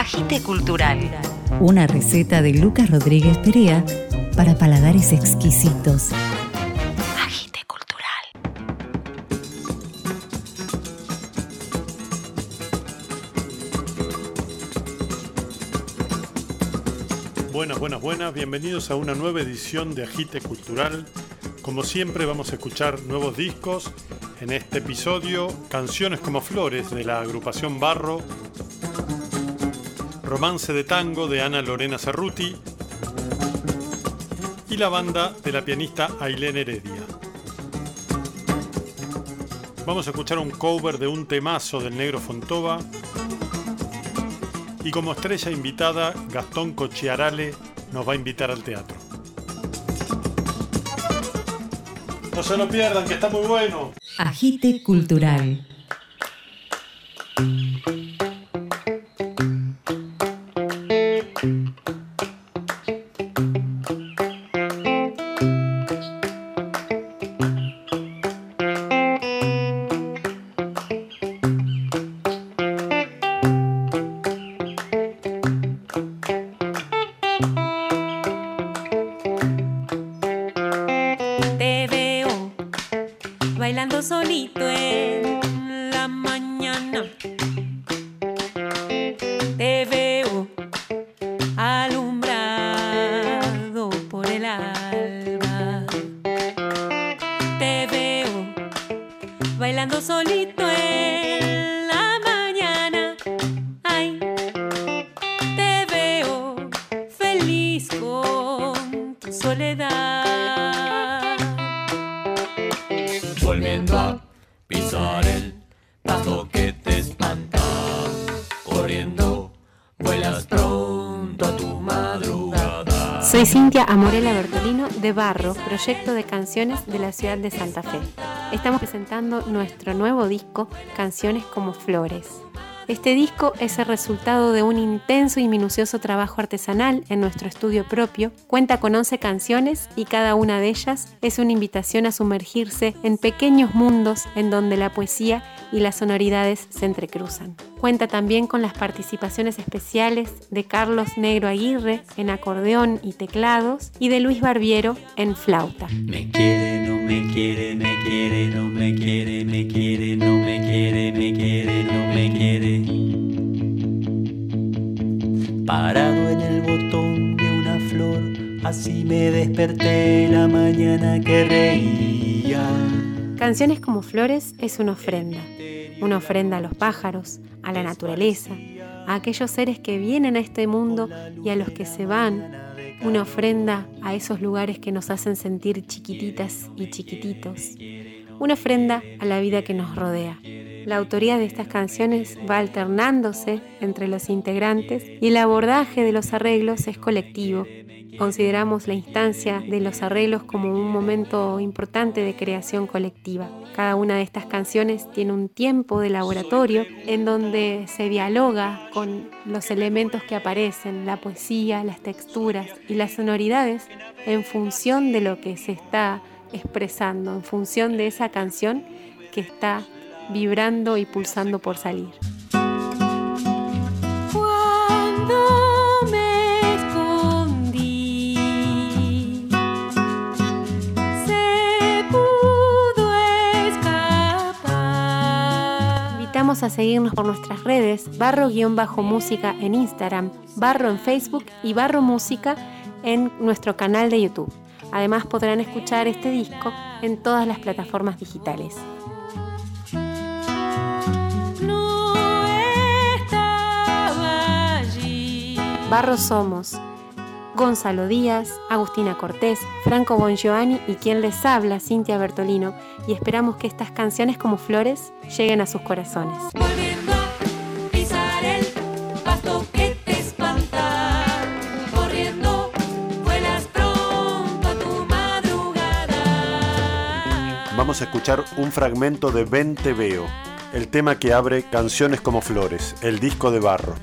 Agite Cultural. Una receta de Lucas Rodríguez Perea para paladares exquisitos. Agite Cultural. Buenas, buenas, buenas. Bienvenidos a una nueva edición de Agite Cultural. Como siempre vamos a escuchar nuevos discos. En este episodio, canciones como flores de la agrupación Barro, Romance de Tango de Ana Lorena Cerruti y la banda de la pianista Ailén Heredia. Vamos a escuchar un cover de un temazo del negro Fontova y como estrella invitada Gastón Cochiarale nos va a invitar al teatro. No se lo pierdan, que está muy bueno. Agite Cultural. Soy Cintia Amorela Bertolino de Barro, proyecto de canciones de la ciudad de Santa Fe. Estamos presentando nuestro nuevo disco, Canciones como Flores. Este disco es el resultado de un intenso y minucioso trabajo artesanal en nuestro estudio propio. Cuenta con 11 canciones y cada una de ellas es una invitación a sumergirse en pequeños mundos en donde la poesía y las sonoridades se entrecruzan. Cuenta también con las participaciones especiales de Carlos Negro Aguirre en acordeón y teclados y de Luis Barbiero en flauta. Me quiere, no me quiere, me quiere, no me quiere, me quiere, Parado en el botón de una flor, así me desperté la mañana que reía. Canciones como Flores es una ofrenda, una ofrenda a los pájaros, a la naturaleza, a aquellos seres que vienen a este mundo y a los que se van, una ofrenda a esos lugares que nos hacen sentir chiquititas y chiquititos, una ofrenda a la vida que nos rodea. La autoría de estas canciones va alternándose entre los integrantes y el abordaje de los arreglos es colectivo. Consideramos la instancia de los arreglos como un momento importante de creación colectiva. Cada una de estas canciones tiene un tiempo de laboratorio en donde se dialoga con los elementos que aparecen, la poesía, las texturas y las sonoridades en función de lo que se está expresando, en función de esa canción que está vibrando y pulsando por salir. Cuando me escondí, se pudo escapar. Invitamos a seguirnos por nuestras redes, barro-música en Instagram, barro en Facebook y barro música en nuestro canal de YouTube. Además podrán escuchar este disco en todas las plataformas digitales. Barro somos Gonzalo Díaz, Agustina Cortés, Franco Bongiovanni y quien les habla, Cintia Bertolino, y esperamos que estas canciones como flores lleguen a sus corazones. Volviendo a pisar el pasto que te espanta. Corriendo, vuelas pronto a tu madrugada. Vamos a escuchar un fragmento de Ven Te Veo, el tema que abre Canciones como Flores, el disco de Barro.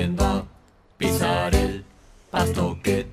quién va a pisar el pasto que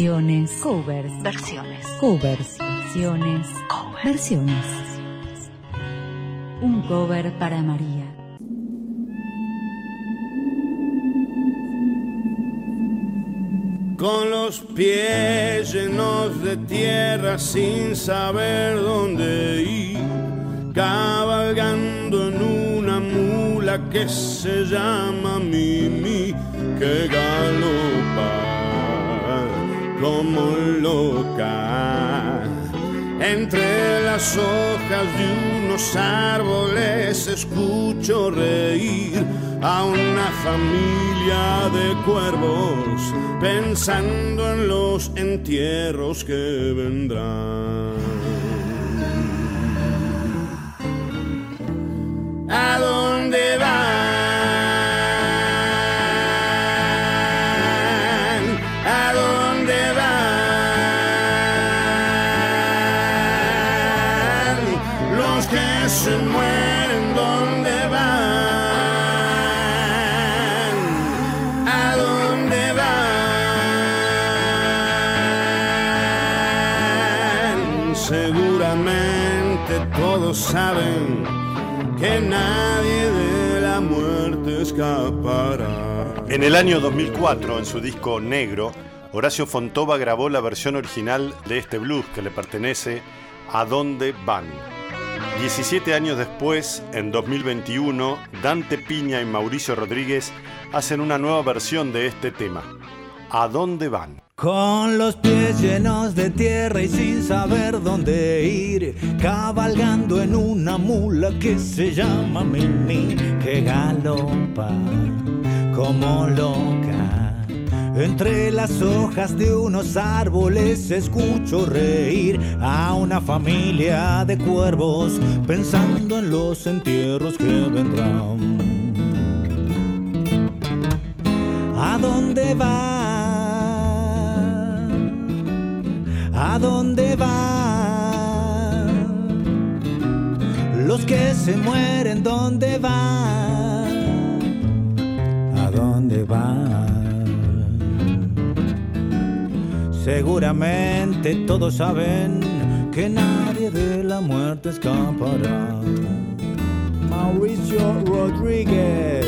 Coversiones. Covers. Versiones. Covers. Versiones. Cover. Versiones. Un cover para María. con los pies llenos de tierra sin saber dónde ir, cabalgando en una mula que se llama Mimi, que galopa como loca. Entre las hojas de unos árboles escucho reír a una familia de cuervos pensando en los entierros que vendrán. ¿A dónde van? En el año 2004, en su disco Negro, Horacio Fontova grabó la versión original de este blues que le pertenece ¿A dónde van? 17 años después, en 2021, Dante Piña y Mauricio Rodríguez hacen una nueva versión de este tema. ¿A dónde van? Con los pies llenos de tierra y sin saber dónde ir, cabalgando en una mula que se llama Mimi, que galopa como loca. Entre las hojas de unos árboles escucho reír a una familia de cuervos pensando en los entierros que vendrán. ¿A dónde van? ¿A dónde van? Los que se mueren, ¿dónde van? ¿A dónde van? Seguramente todos saben que nadie de la muerte escapará. Mauricio Rodríguez.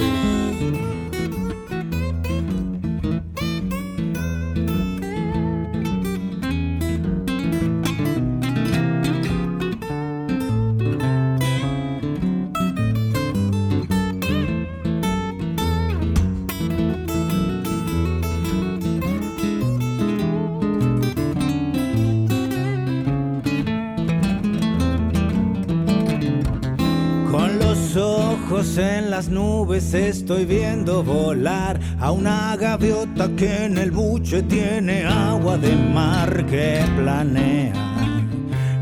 Nubes estoy viendo volar a una gaviota que en el buche tiene agua de mar que planea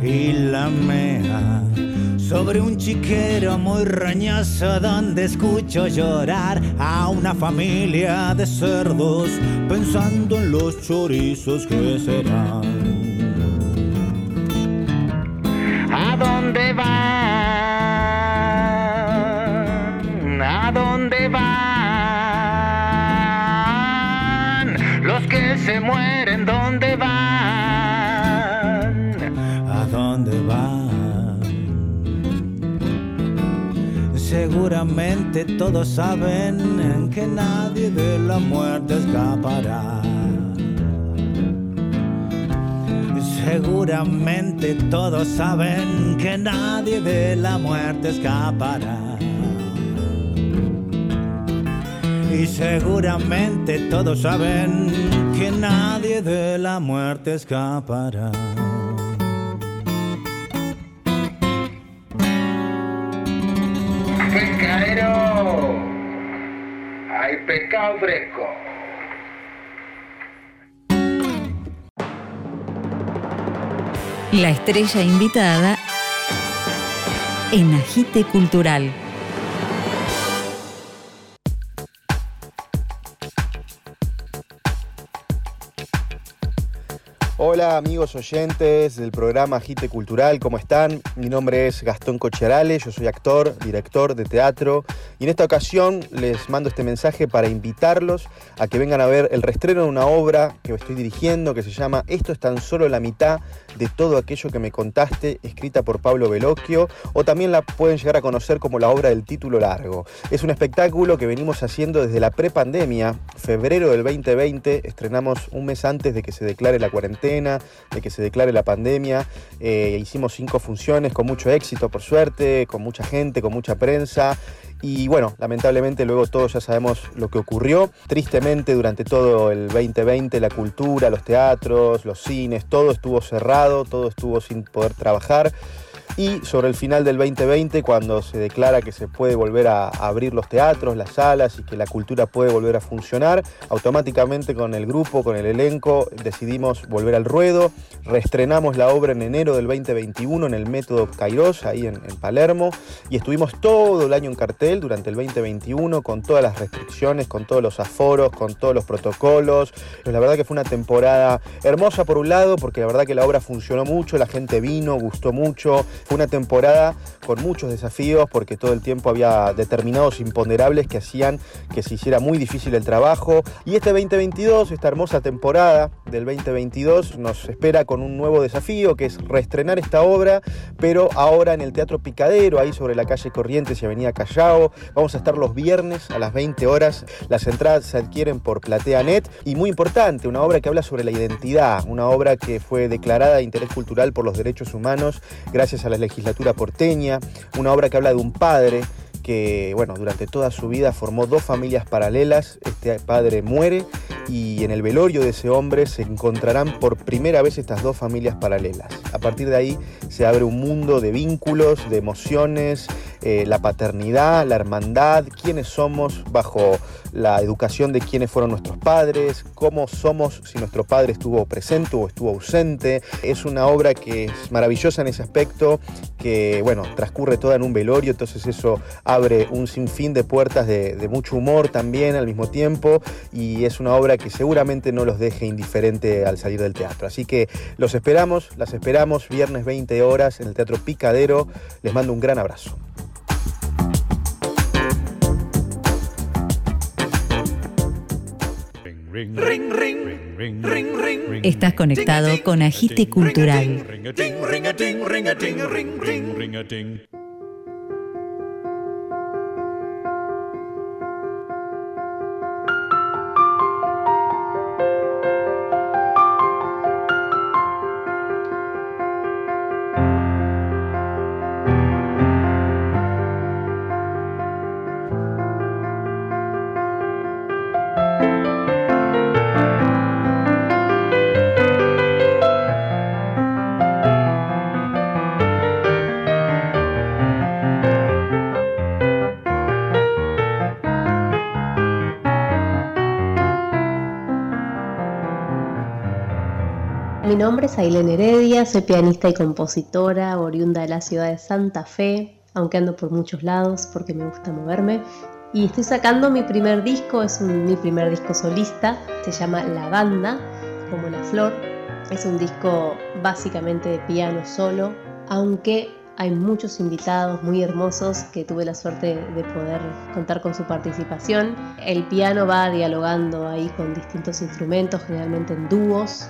y lamea sobre un chiquero muy rañazo donde escucho llorar a una familia de cerdos pensando en los chorizos que serán. ¿A dónde van? Se mueren, ¿dónde van? ¿A dónde van? Seguramente todos saben que nadie de la muerte escapará. Seguramente todos saben que nadie de la muerte escapará. Y seguramente todos saben que nadie de la muerte escapará. Pescadero, hay pescado fresco. La estrella invitada en Agite Cultural. Hola amigos oyentes del programa Agite Cultural, ¿cómo están? Mi nombre es Gastón Cocherales, yo soy actor, director de teatro y en esta ocasión les mando este mensaje para invitarlos a que vengan a ver el restreno de una obra que estoy dirigiendo que se llama Esto es tan solo la mitad de todo aquello que me contaste, escrita por Pablo Veloquio o también la pueden llegar a conocer como la obra del título largo. Es un espectáculo que venimos haciendo desde la prepandemia, febrero del 2020, estrenamos un mes antes de que se declare la cuarentena de que se declare la pandemia. Eh, hicimos cinco funciones con mucho éxito, por suerte, con mucha gente, con mucha prensa. Y bueno, lamentablemente luego todos ya sabemos lo que ocurrió. Tristemente durante todo el 2020 la cultura, los teatros, los cines, todo estuvo cerrado, todo estuvo sin poder trabajar. Y sobre el final del 2020, cuando se declara que se puede volver a abrir los teatros, las salas y que la cultura puede volver a funcionar, automáticamente con el grupo, con el elenco, decidimos volver al ruedo. Reestrenamos la obra en enero del 2021 en el método Kairos, ahí en, en Palermo, y estuvimos todo el año en cartel durante el 2021 con todas las restricciones, con todos los aforos, con todos los protocolos. Pero la verdad que fue una temporada hermosa por un lado, porque la verdad que la obra funcionó mucho, la gente vino, gustó mucho. Fue una temporada con muchos desafíos porque todo el tiempo había determinados imponderables que hacían que se hiciera muy difícil el trabajo. Y este 2022, esta hermosa temporada del 2022, nos espera con un nuevo desafío que es reestrenar esta obra, pero ahora en el Teatro Picadero, ahí sobre la calle Corrientes y Avenida Callao. Vamos a estar los viernes a las 20 horas. Las entradas se adquieren por PlateaNet. Y muy importante, una obra que habla sobre la identidad, una obra que fue declarada de interés cultural por los derechos humanos gracias la legislatura porteña, una obra que habla de un padre que, bueno, durante toda su vida formó dos familias paralelas. Este padre muere y en el velorio de ese hombre se encontrarán por primera vez estas dos familias paralelas. A partir de ahí se abre un mundo de vínculos, de emociones, eh, la paternidad, la hermandad, quiénes somos bajo la educación de quiénes fueron nuestros padres, cómo somos si nuestro padre estuvo presente o estuvo ausente. Es una obra que es maravillosa en ese aspecto, que bueno, transcurre toda en un velorio, entonces eso abre un sinfín de puertas de, de mucho humor también al mismo tiempo y es una obra que seguramente no los deje indiferente al salir del teatro. Así que los esperamos, las esperamos viernes 20 horas en el Teatro Picadero. Les mando un gran abrazo. Estás conectado con Agite Cultural. Nombre es Ailén Heredia, soy pianista y compositora, oriunda de la ciudad de Santa Fe, aunque ando por muchos lados porque me gusta moverme. Y estoy sacando mi primer disco, es un- mi primer disco solista, se llama La Banda, como la flor. Es un disco básicamente de piano solo, aunque hay muchos invitados muy hermosos que tuve la suerte de poder contar con su participación. El piano va dialogando ahí con distintos instrumentos, generalmente en dúos.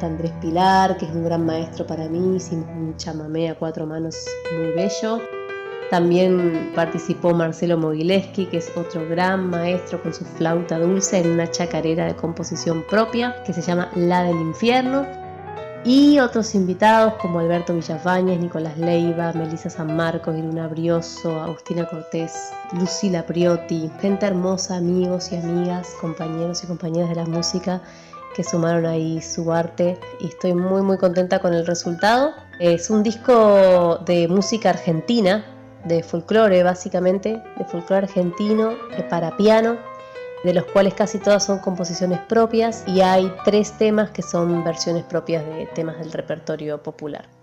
Pianista Andrés Pilar, que es un gran maestro para mí, hicimos un chamamé a cuatro manos muy bello. También participó Marcelo Mogileski, que es otro gran maestro con su flauta dulce en una chacarera de composición propia que se llama La del Infierno. Y otros invitados como Alberto Villafañez, Nicolás Leiva, Melissa San Marcos, Iruna Brioso, Agustina Cortés, Lucila Priotti, gente hermosa, amigos y amigas, compañeros y compañeras de la música que sumaron ahí su arte y estoy muy muy contenta con el resultado. Es un disco de música argentina, de folclore básicamente, de folclore argentino eh, para piano, de los cuales casi todas son composiciones propias y hay tres temas que son versiones propias de temas del repertorio popular.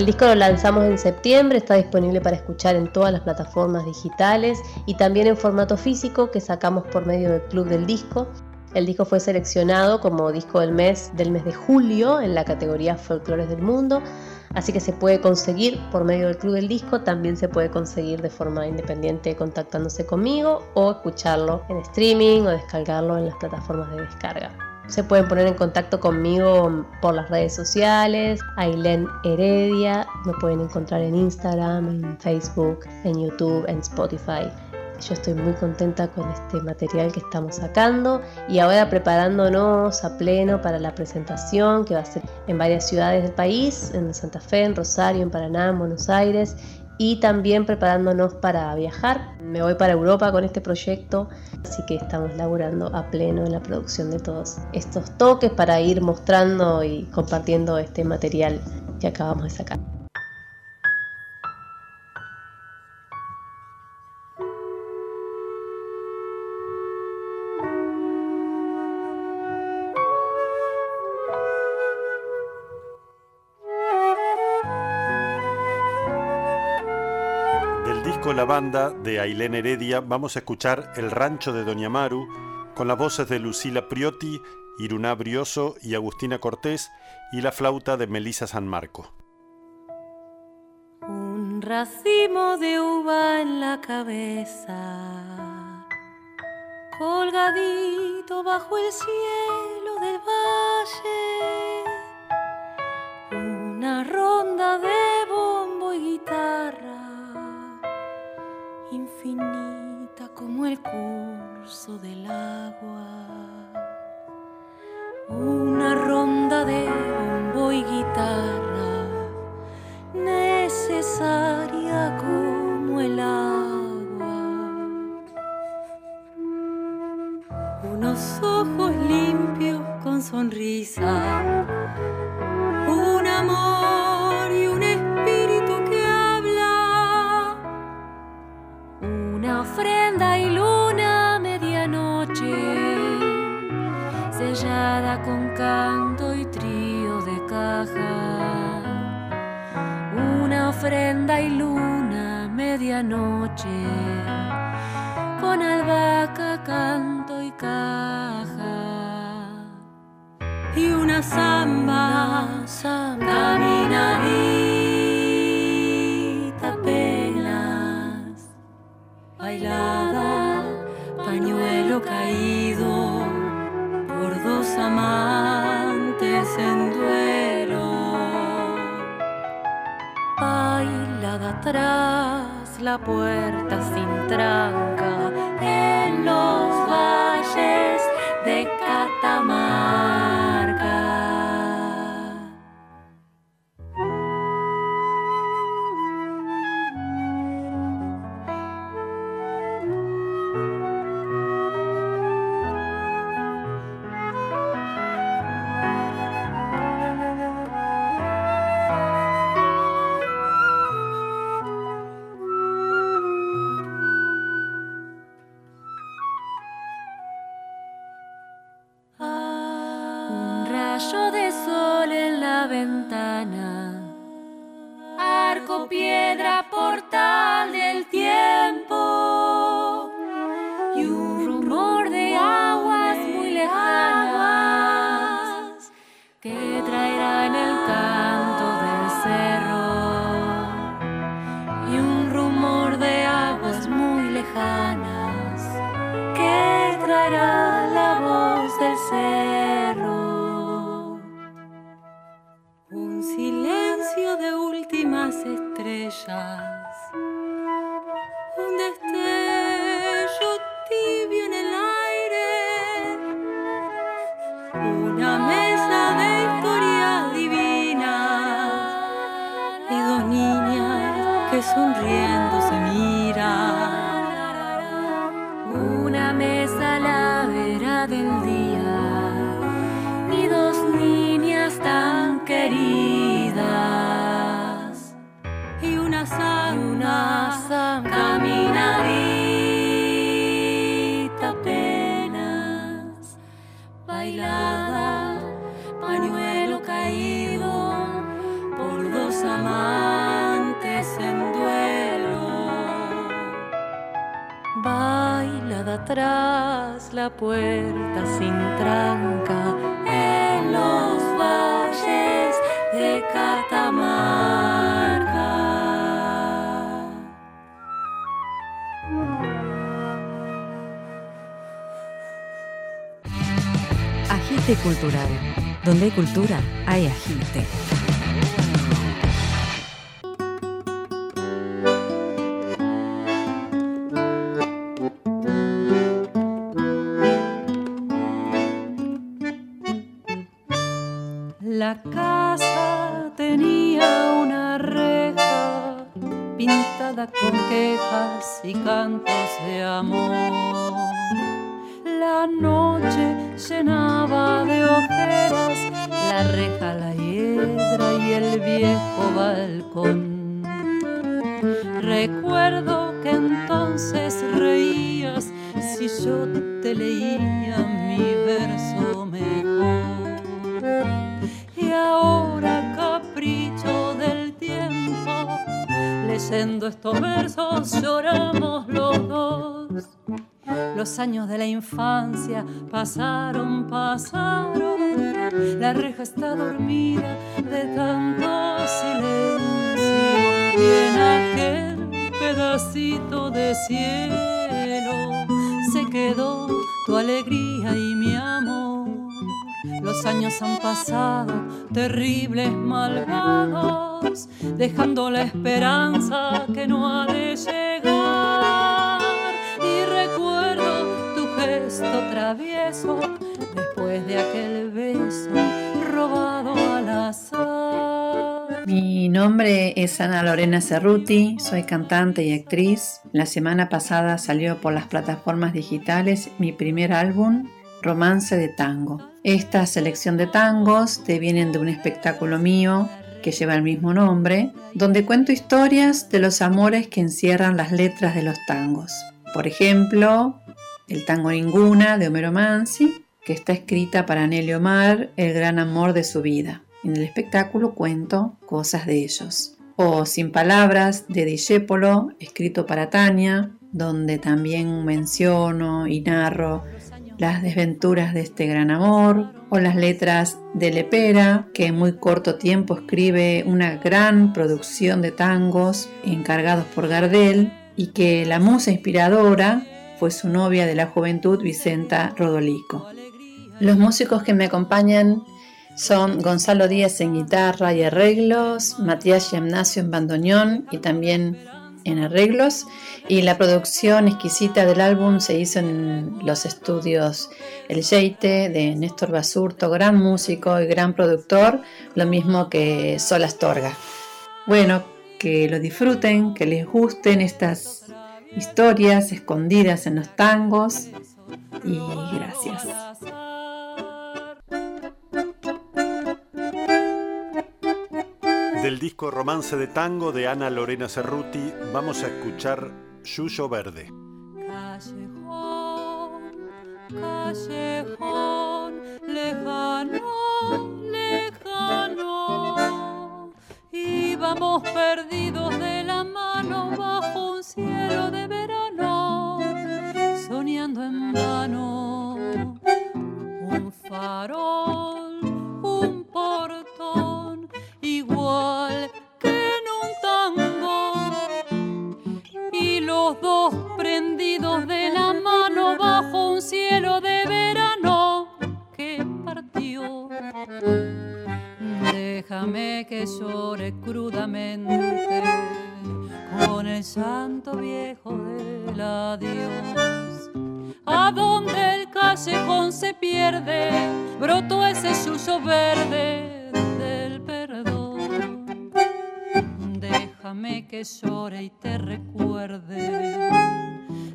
El disco lo lanzamos en septiembre, está disponible para escuchar en todas las plataformas digitales y también en formato físico que sacamos por medio del Club del Disco. El disco fue seleccionado como disco del mes del mes de julio en la categoría Folclores del Mundo, así que se puede conseguir por medio del Club del Disco, también se puede conseguir de forma independiente contactándose conmigo o escucharlo en streaming o descargarlo en las plataformas de descarga. Se pueden poner en contacto conmigo por las redes sociales, Ailén Heredia, me pueden encontrar en Instagram, en Facebook, en YouTube, en Spotify. Yo estoy muy contenta con este material que estamos sacando y ahora preparándonos a pleno para la presentación que va a ser en varias ciudades del país, en Santa Fe, en Rosario, en Paraná, en Buenos Aires y también preparándonos para viajar. Me voy para Europa con este proyecto, así que estamos laburando a pleno en la producción de todos estos toques para ir mostrando y compartiendo este material que acabamos de sacar. Banda de Ailén Heredia vamos a escuchar El Rancho de Doña Maru con las voces de Lucila Priotti, Iruná Brioso y Agustina Cortés y la flauta de Melisa San Marco. Un racimo de uva en la cabeza, colgadito bajo el cielo del valle, el curso del agua, una ronda de bombo y guitarra necesaria como el agua. Unos ojos limpios con sonrisa, un amor y un espíritu que habla, una ofrenda y canto y trío de caja. Una ofrenda y luna medianoche, con albahaca, canto y caja, y una samba, caminadita apenas, bailada, pañuelo caído amantes en duelo. Bailada tras la puerta sin tranca en los valles más. Un destello tibio en el aire, una mesa de historias divinas y dos niñas que sonríen. Atrás la puerta sin tranca en los valles de Catamarca. Agite Cultural. Donde hay cultura, hay agite. Recuerdo que entonces reías si yo te leía mi verso mejor. Y ahora capricho del tiempo, leyendo estos versos lloramos los dos. Los años de la infancia pasaron, pasaron. La reja está dormida de tanto silencio. Y en aquel pedacito de cielo se quedó tu alegría y mi amor. Los años han pasado, terribles, malvados, dejando la esperanza que no ha de llegar. Y recuerdo tu gesto travieso después de aquel nombre es Ana Lorena Cerruti, soy cantante y actriz. La semana pasada salió por las plataformas digitales mi primer álbum, Romance de Tango. Esta selección de tangos te vienen de un espectáculo mío que lleva el mismo nombre, donde cuento historias de los amores que encierran las letras de los tangos. Por ejemplo, el tango Ninguna de Homero Mansi, que está escrita para Nelly Omar, el gran amor de su vida. En el espectáculo cuento cosas de ellos. O Sin Palabras de Discépolo, escrito para Tania, donde también menciono y narro las desventuras de este gran amor, o las letras de Lepera, que en muy corto tiempo escribe una gran producción de tangos encargados por Gardel, y que la musa inspiradora fue su novia de la juventud, Vicenta Rodolico. Los músicos que me acompañan son Gonzalo Díaz en guitarra y arreglos, Matías Gimnasio en bandoneón y también en arreglos y la producción exquisita del álbum se hizo en los estudios El Yeite de Néstor Basurto, gran músico y gran productor, lo mismo que Sol Astorga. Bueno, que lo disfruten, que les gusten estas historias escondidas en los tangos y gracias. Del disco Romance de Tango de Ana Lorena Cerruti vamos a escuchar Yuyo Verde. Llore y te recuerde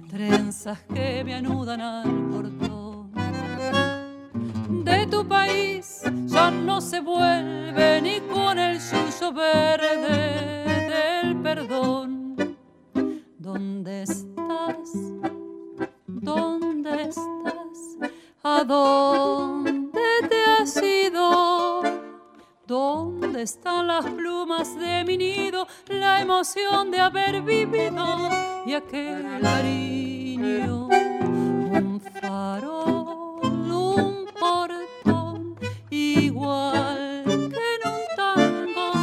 trenzas que me anudan al portón. De tu país ya no se vuelve ni con el suyo verde del perdón. ¿Dónde estás? ¿Dónde estás? ¿A dónde ¿Dónde están las plumas de mi nido? La emoción de haber vivido y aquel cariño. Un farol, un portón, igual que en un tango.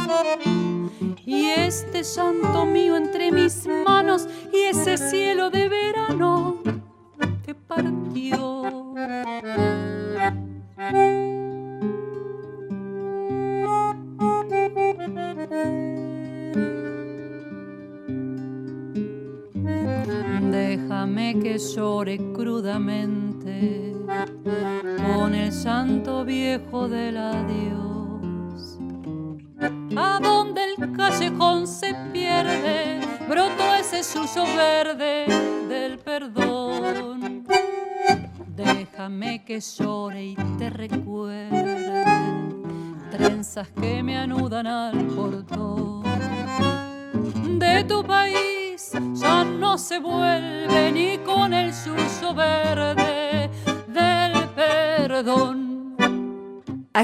Y este santo mío entre mis manos y ese cielo de verano que partió. Crudamente con el santo viejo del adiós. A donde el callejón se pierde, brotó ese suyo verde del perdón. Déjame que llore y te recuerde trenzas que me anudan al